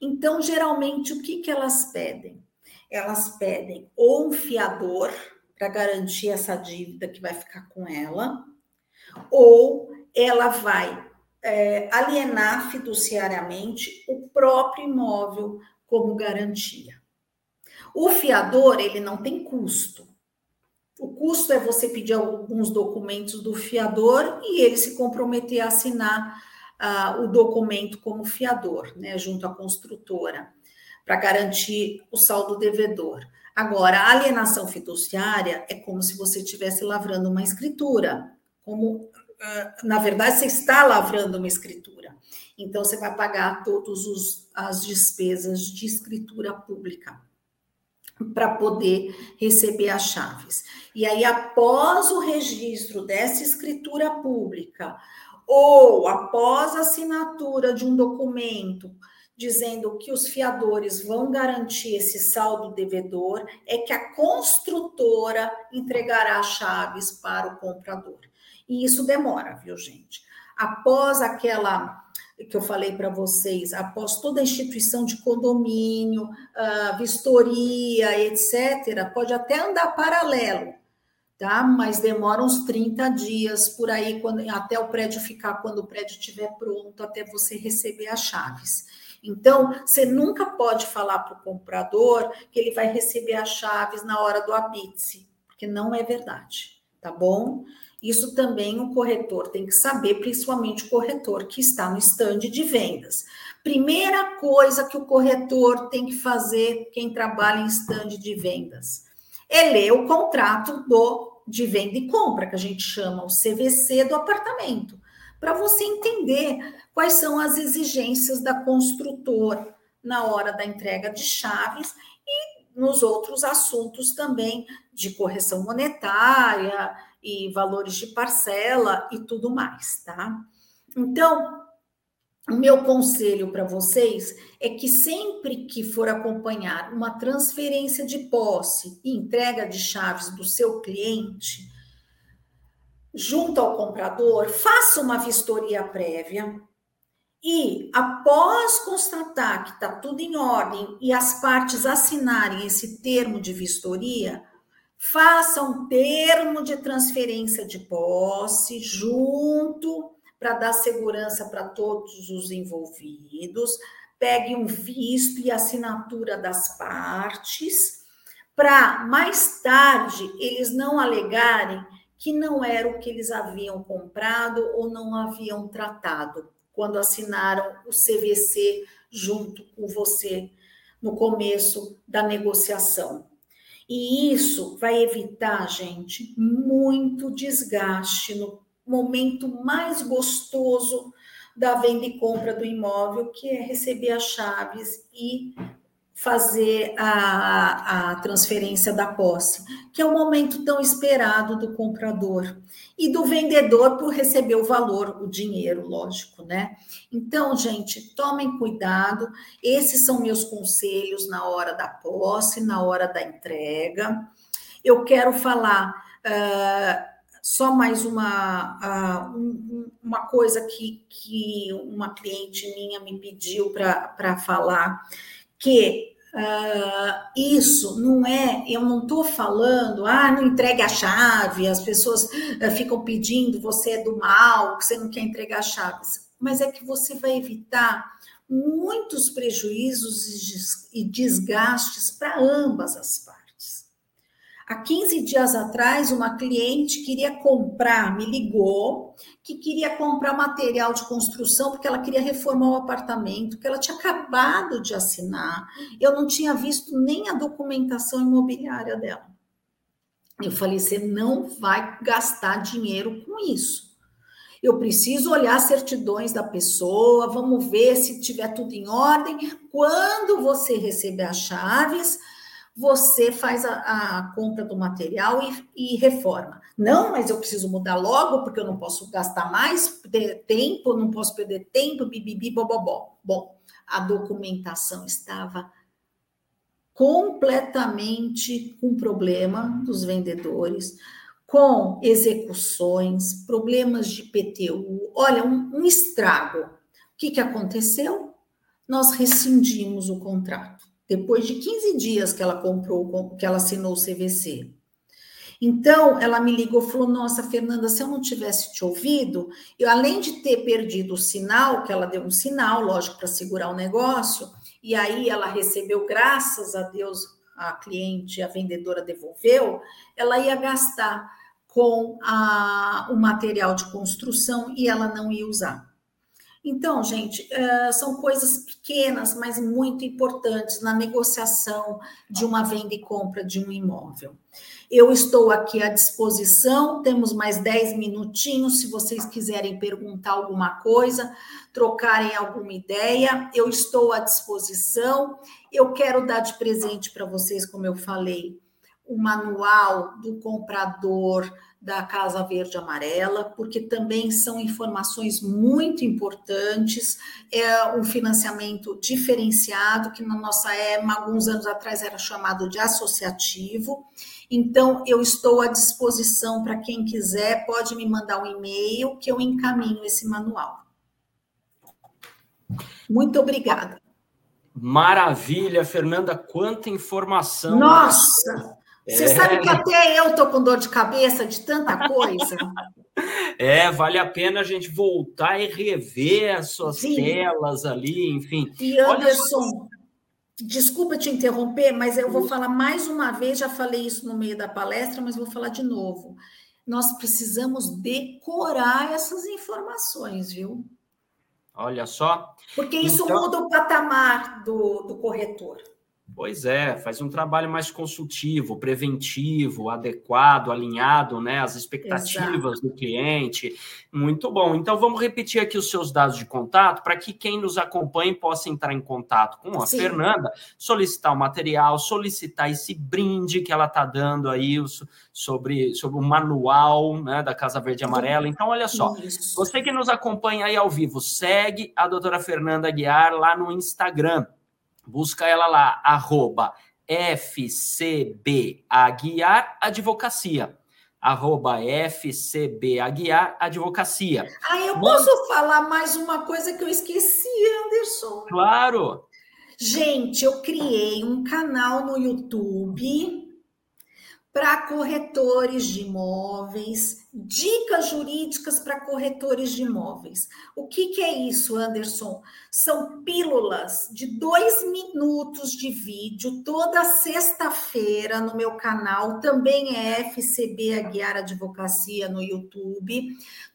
Então, geralmente, o que, que elas pedem? Elas pedem ou um fiador para garantir essa dívida que vai ficar com ela, ou ela vai é, alienar fiduciariamente o próprio imóvel como garantia. O fiador, ele não tem custo. O custo é você pedir alguns documentos do fiador e ele se comprometer a assinar uh, o documento como fiador, né, junto à construtora, para garantir o saldo devedor. Agora, a alienação fiduciária é como se você estivesse lavrando uma escritura, como uh, na verdade você está lavrando uma escritura. Então você vai pagar todas as despesas de escritura pública para poder receber as chaves. E aí, após o registro dessa escritura pública, ou após a assinatura de um documento dizendo que os fiadores vão garantir esse saldo devedor, é que a construtora entregará as chaves para o comprador. E isso demora, viu, gente? Após aquela que eu falei para vocês, após toda a instituição de condomínio, uh, vistoria, etc., pode até andar paralelo, tá? Mas demora uns 30 dias por aí, quando, até o prédio ficar, quando o prédio estiver pronto, até você receber as chaves. Então, você nunca pode falar para o comprador que ele vai receber as chaves na hora do apitse, porque não é verdade, tá bom? Isso também o corretor tem que saber, principalmente o corretor que está no estande de vendas. Primeira coisa que o corretor tem que fazer, quem trabalha em estande de vendas, é ler o contrato do de venda e compra, que a gente chama o CVC do apartamento, para você entender quais são as exigências da construtora na hora da entrega de chaves e nos outros assuntos também de correção monetária e valores de parcela e tudo mais, tá? Então, o meu conselho para vocês é que sempre que for acompanhar uma transferência de posse e entrega de chaves do seu cliente, junto ao comprador, faça uma vistoria prévia e, após constatar que está tudo em ordem e as partes assinarem esse termo de vistoria, faça um termo de transferência de posse junto para dar segurança para todos os envolvidos, pegue um visto e assinatura das partes, para mais tarde eles não alegarem que não era o que eles haviam comprado ou não haviam tratado quando assinaram o CVC junto com você no começo da negociação. E isso vai evitar, gente, muito desgaste no momento mais gostoso da venda e compra do imóvel, que é receber as chaves e fazer a, a transferência da posse, que é o momento tão esperado do comprador e do vendedor por receber o valor, o dinheiro, lógico, né? Então, gente, tomem cuidado. Esses são meus conselhos na hora da posse, na hora da entrega. Eu quero falar uh, só mais uma, uh, uma coisa que, que uma cliente minha me pediu para falar, que uh, isso não é, eu não estou falando, ah, não entregue a chave, as pessoas uh, ficam pedindo, você é do mal, você não quer entregar a chave, mas é que você vai evitar muitos prejuízos e desgastes para ambas as partes. Há 15 dias atrás, uma cliente queria comprar, me ligou, que queria comprar material de construção porque ela queria reformar o apartamento, que ela tinha acabado de assinar. Eu não tinha visto nem a documentação imobiliária dela. Eu falei: você não vai gastar dinheiro com isso. Eu preciso olhar as certidões da pessoa, vamos ver se tiver tudo em ordem. Quando você receber as chaves, você faz a, a compra do material e, e, reforma. Não, mas eu preciso mudar logo, porque eu não posso gastar mais tempo, não posso perder tempo, bibibi, bobobó. Bom, a documentação estava completamente com problema dos vendedores, com execuções, problemas de PTU, olha, um, um estrago. O que, que aconteceu? Nós rescindimos o contrato depois de 15 dias que ela comprou, que ela assinou o CVC. Então, ela me ligou e falou: Nossa, Fernanda, se eu não tivesse te ouvido, eu além de ter perdido o sinal, que ela deu um sinal, lógico, para segurar o negócio, e aí ela recebeu, graças a Deus, a cliente, a vendedora devolveu, ela ia gastar com a, o material de construção e ela não ia usar. Então, gente, uh, são coisas pequenas, mas muito importantes na negociação de uma venda e compra de um imóvel. Eu estou aqui à disposição, temos mais 10 minutinhos, se vocês quiserem perguntar alguma coisa, trocarem alguma ideia, eu estou à disposição. Eu quero dar de presente para vocês, como eu falei, o manual do comprador da Casa Verde Amarela, porque também são informações muito importantes. É um financiamento diferenciado, que na nossa época, alguns anos atrás, era chamado de associativo. Então, eu estou à disposição para quem quiser, pode me mandar um e-mail que eu encaminho esse manual. Muito obrigada. Maravilha, Fernanda, quanta informação. Nossa! Você é. sabe que até eu tô com dor de cabeça de tanta coisa. É, vale a pena a gente voltar e rever as suas Sim. telas ali, enfim. E Anderson, desculpa te interromper, mas eu vou falar mais uma vez, já falei isso no meio da palestra, mas vou falar de novo. Nós precisamos decorar essas informações, viu? Olha só. Porque isso então... muda o patamar do, do corretor. Pois é, faz um trabalho mais consultivo, preventivo, adequado, alinhado né, às expectativas Exato. do cliente. Muito bom. Então, vamos repetir aqui os seus dados de contato para que quem nos acompanhe possa entrar em contato com a Sim. Fernanda, solicitar o material, solicitar esse brinde que ela está dando aí sobre, sobre o manual né, da Casa Verde e Amarela. Então, olha só, Isso. você que nos acompanha aí ao vivo, segue a doutora Fernanda Guiar lá no Instagram Busca ela lá, arroba FCB Aguiar Advocacia. Arroba FCB Aguiar Advocacia. Ah, eu posso falar mais uma coisa que eu esqueci, Anderson? Claro. Gente, eu criei um canal no YouTube para corretores de imóveis, dicas jurídicas para corretores de imóveis. O que, que, é isso, Anderson? São pílulas de dois minutos de vídeo toda sexta-feira no meu canal, também é FCB Aguiar Advocacia no YouTube.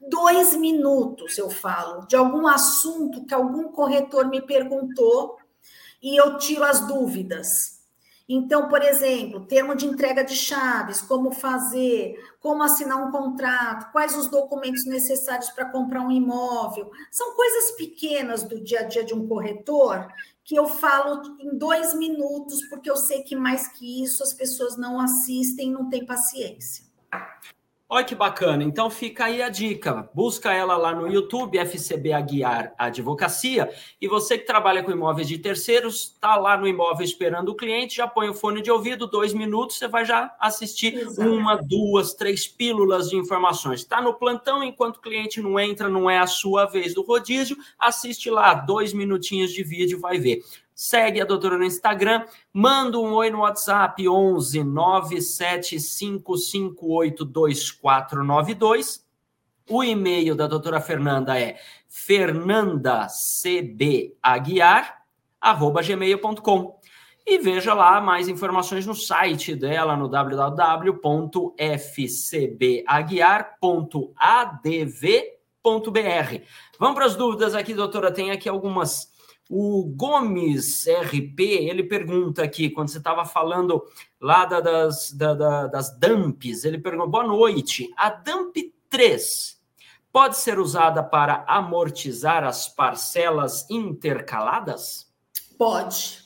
Dois minutos eu falo de algum assunto que algum corretor me perguntou e eu tiro as dúvidas. Então, por exemplo, termo de entrega de chaves, como fazer, como assinar um contrato, quais os documentos necessários para comprar um imóvel. São coisas pequenas do dia a dia de um corretor que eu falo em dois minutos, porque eu sei que mais que isso as pessoas não assistem, não têm paciência. Olha que bacana. Então fica aí a dica. Busca ela lá no YouTube, FCB Aguiar Advocacia. E você que trabalha com imóveis de terceiros, está lá no imóvel esperando o cliente, já põe o fone de ouvido, dois minutos, você vai já assistir Exato. uma, duas, três pílulas de informações. Está no plantão, enquanto o cliente não entra, não é a sua vez do rodízio, assiste lá, dois minutinhos de vídeo, vai ver. Segue a doutora no Instagram, manda um oi no WhatsApp 11 975582492. O e-mail da doutora Fernanda é fernandacbaguiar@gmail.com. E veja lá mais informações no site dela no www.fcbaguiar.adv.br. Vamos para as dúvidas aqui, doutora. Tem aqui algumas o Gomes RP, ele pergunta aqui, quando você estava falando lá da, das, da, da, das dumps, ele pergunta, boa noite, a dump 3 pode ser usada para amortizar as parcelas intercaladas? Pode,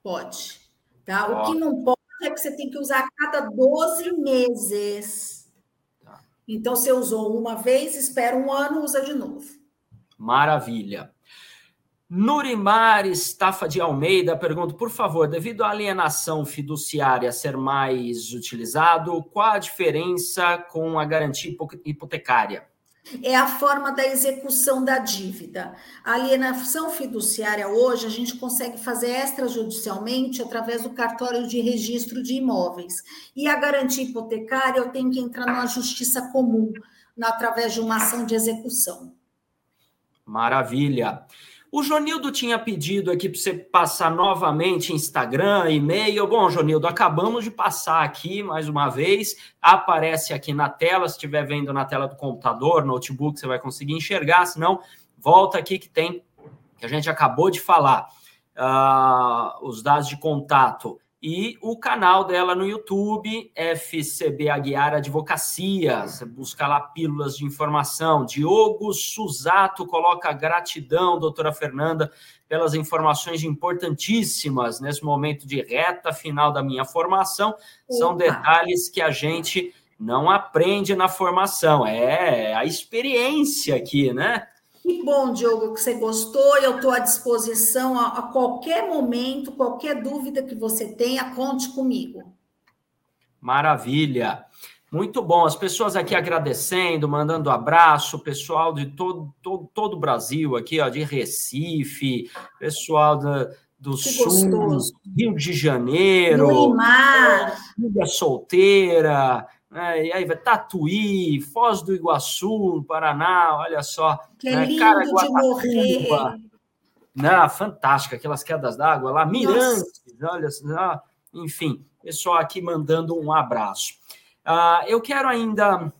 pode. Tá? O que não pode é que você tem que usar a cada 12 meses. Tá. Então, você usou uma vez, espera um ano, usa de novo. Maravilha. Nurimar Estafa de Almeida pergunta, por favor, devido à alienação fiduciária ser mais utilizado, qual a diferença com a garantia hipotecária? É a forma da execução da dívida. A alienação fiduciária hoje a gente consegue fazer extrajudicialmente através do cartório de registro de imóveis. E a garantia hipotecária eu tenho que entrar numa justiça comum, através de uma ação de execução. Maravilha. O Jonildo tinha pedido aqui para você passar novamente Instagram, e-mail. Bom, Jonildo, acabamos de passar aqui mais uma vez. Aparece aqui na tela. Se estiver vendo na tela do computador, notebook, você vai conseguir enxergar. Se não, volta aqui que tem, que a gente acabou de falar. Uh, os dados de contato e o canal dela no YouTube, FCB Aguiar Advocacia. Você busca lá pílulas de informação. Diogo Suzato coloca gratidão, doutora Fernanda, pelas informações importantíssimas nesse momento de reta final da minha formação. São detalhes que a gente não aprende na formação, é a experiência aqui, né? Que bom, Diogo, que você gostou. Eu estou à disposição a, a, qualquer momento, qualquer dúvida que você tenha, conte comigo. Maravilha. Muito bom. As pessoas aqui agradecendo, mandando abraço, pessoal de todo, todo, todo o Brasil aqui, ó, de Recife, pessoal da, do que Sul, gostoso. Rio de Janeiro. Ilha Solteira, né? e aí vai Tatuí, Foz do Iguaçu, Paraná, olha só. Que é né? lindo de morrer. Não, fantástica, aquelas quedas d'água lá, Mirantes, olha só, enfim, pessoal aqui mandando um abraço. Uh, eu quero ainda.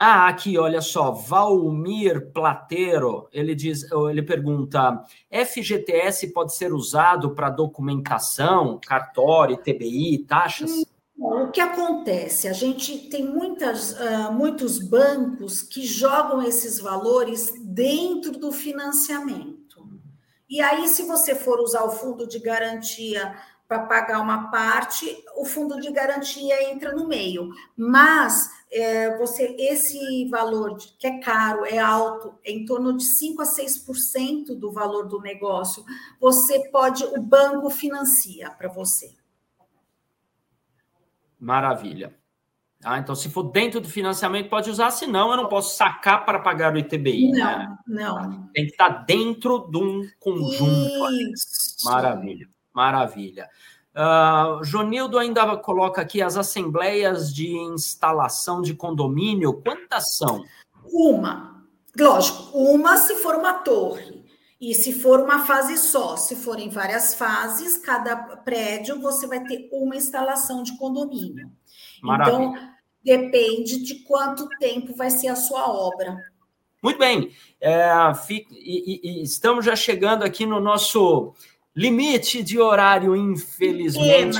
Ah, aqui, olha só, Valmir Plateiro, ele diz, ele pergunta: FGTS pode ser usado para documentação, cartório, TBI, taxas? Hum. O que acontece? A gente tem muitas, uh, muitos bancos que jogam esses valores dentro do financiamento. E aí, se você for usar o fundo de garantia para pagar uma parte, o fundo de garantia entra no meio. Mas é, você esse valor que é caro, é alto, é em torno de 5 a 6% do valor do negócio, você pode, o banco financia para você. Maravilha. Ah, então, se for dentro do financiamento, pode usar, senão eu não posso sacar para pagar o ITBI. Não, né? não. Tem que estar dentro de um conjunto. Isso. Maravilha, maravilha. Uh, Jonildo ainda coloca aqui as assembleias de instalação de condomínio. Quantas são? Uma. Lógico, uma se for uma torre. E se for uma fase só, se forem várias fases, cada prédio você vai ter uma instalação de condomínio. Maravilha. Então, depende de quanto tempo vai ser a sua obra. Muito bem. É, e, e, estamos já chegando aqui no nosso limite de horário, infelizmente.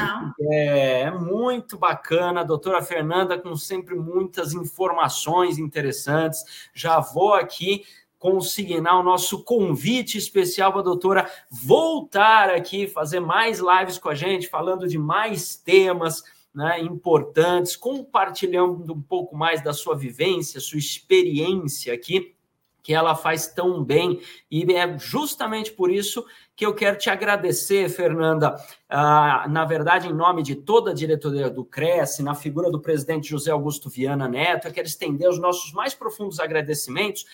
É, é muito bacana, doutora Fernanda, com sempre muitas informações interessantes. Já vou aqui consignar o nosso convite especial para a doutora voltar aqui, fazer mais lives com a gente, falando de mais temas, né, importantes, compartilhando um pouco mais da sua vivência, sua experiência aqui que ela faz tão bem. E é justamente por isso que eu quero te agradecer, Fernanda, ah, na verdade, em nome de toda a diretoria do Cresce, na figura do presidente José Augusto Viana Neto, eu quero estender os nossos mais profundos agradecimentos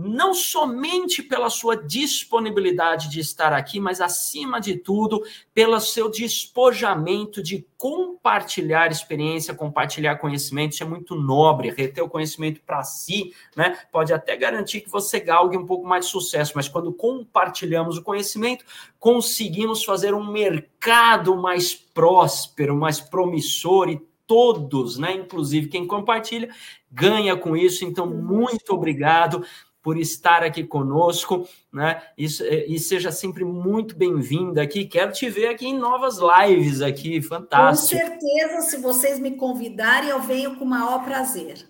não somente pela sua disponibilidade de estar aqui, mas acima de tudo, pelo seu despojamento de compartilhar experiência, compartilhar conhecimento. Isso é muito nobre, reter o conhecimento para si, né? Pode até garantir que você galgue um pouco mais de sucesso, mas quando compartilhamos o conhecimento, conseguimos fazer um mercado mais próspero, mais promissor e todos, né, inclusive quem compartilha, ganha com isso. Então, muito obrigado por estar aqui conosco, né? Isso, é, e seja sempre muito bem-vinda aqui. Quero te ver aqui em novas lives aqui, fantástico. Com certeza, se vocês me convidarem, eu venho com o maior prazer.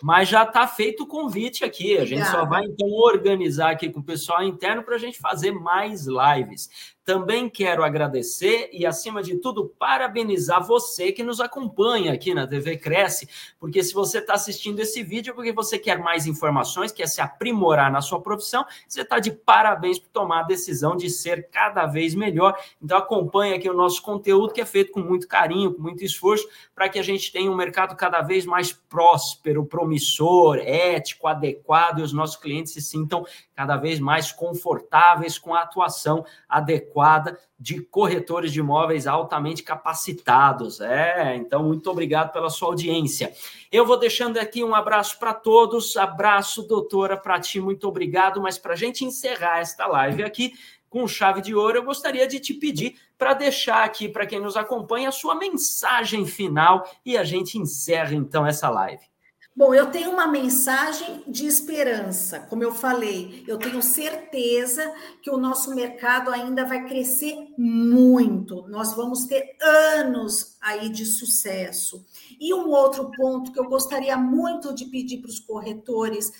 Mas já está feito o convite aqui. A gente Obrigada. só vai então organizar aqui com o pessoal interno para a gente fazer mais lives. Também quero agradecer e, acima de tudo, parabenizar você que nos acompanha aqui na TV Cresce, porque se você está assistindo esse vídeo é porque você quer mais informações, quer se aprimorar na sua profissão, você está de parabéns por tomar a decisão de ser cada vez melhor. Então, acompanhe aqui o nosso conteúdo, que é feito com muito carinho, com muito esforço, para que a gente tenha um mercado cada vez mais próspero, promissor, ético, adequado e os nossos clientes se sintam cada vez mais confortáveis com a atuação adequada de corretores de imóveis altamente capacitados. É, então, muito obrigado pela sua audiência. Eu vou deixando aqui um abraço para todos. Abraço, doutora, para ti, muito obrigado. Mas para a gente encerrar esta live aqui, com chave de ouro, eu gostaria de te pedir para deixar aqui para quem nos acompanha a sua mensagem final e a gente encerra então essa live. Bom, eu tenho uma mensagem de esperança. Como eu falei, eu tenho certeza que o nosso mercado ainda vai crescer muito. Nós vamos ter anos aí de sucesso. E um outro ponto que eu gostaria muito de pedir para os corretores.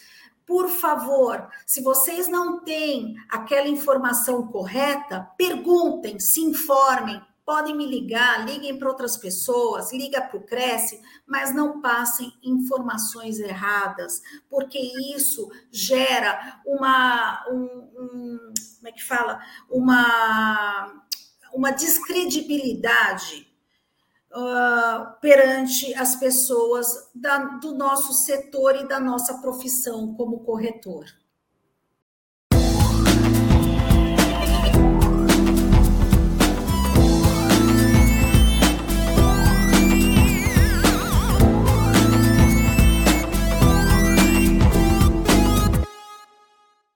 Por favor, se vocês não têm aquela informação correta, perguntem, se informem, podem me ligar, liguem para outras pessoas, liga para o Cresce, mas não passem informações erradas, porque isso gera uma, um, um, como é que fala, uma, uma descredibilidade uh, perante as pessoas da, do nosso setor e da nossa profissão como corretor.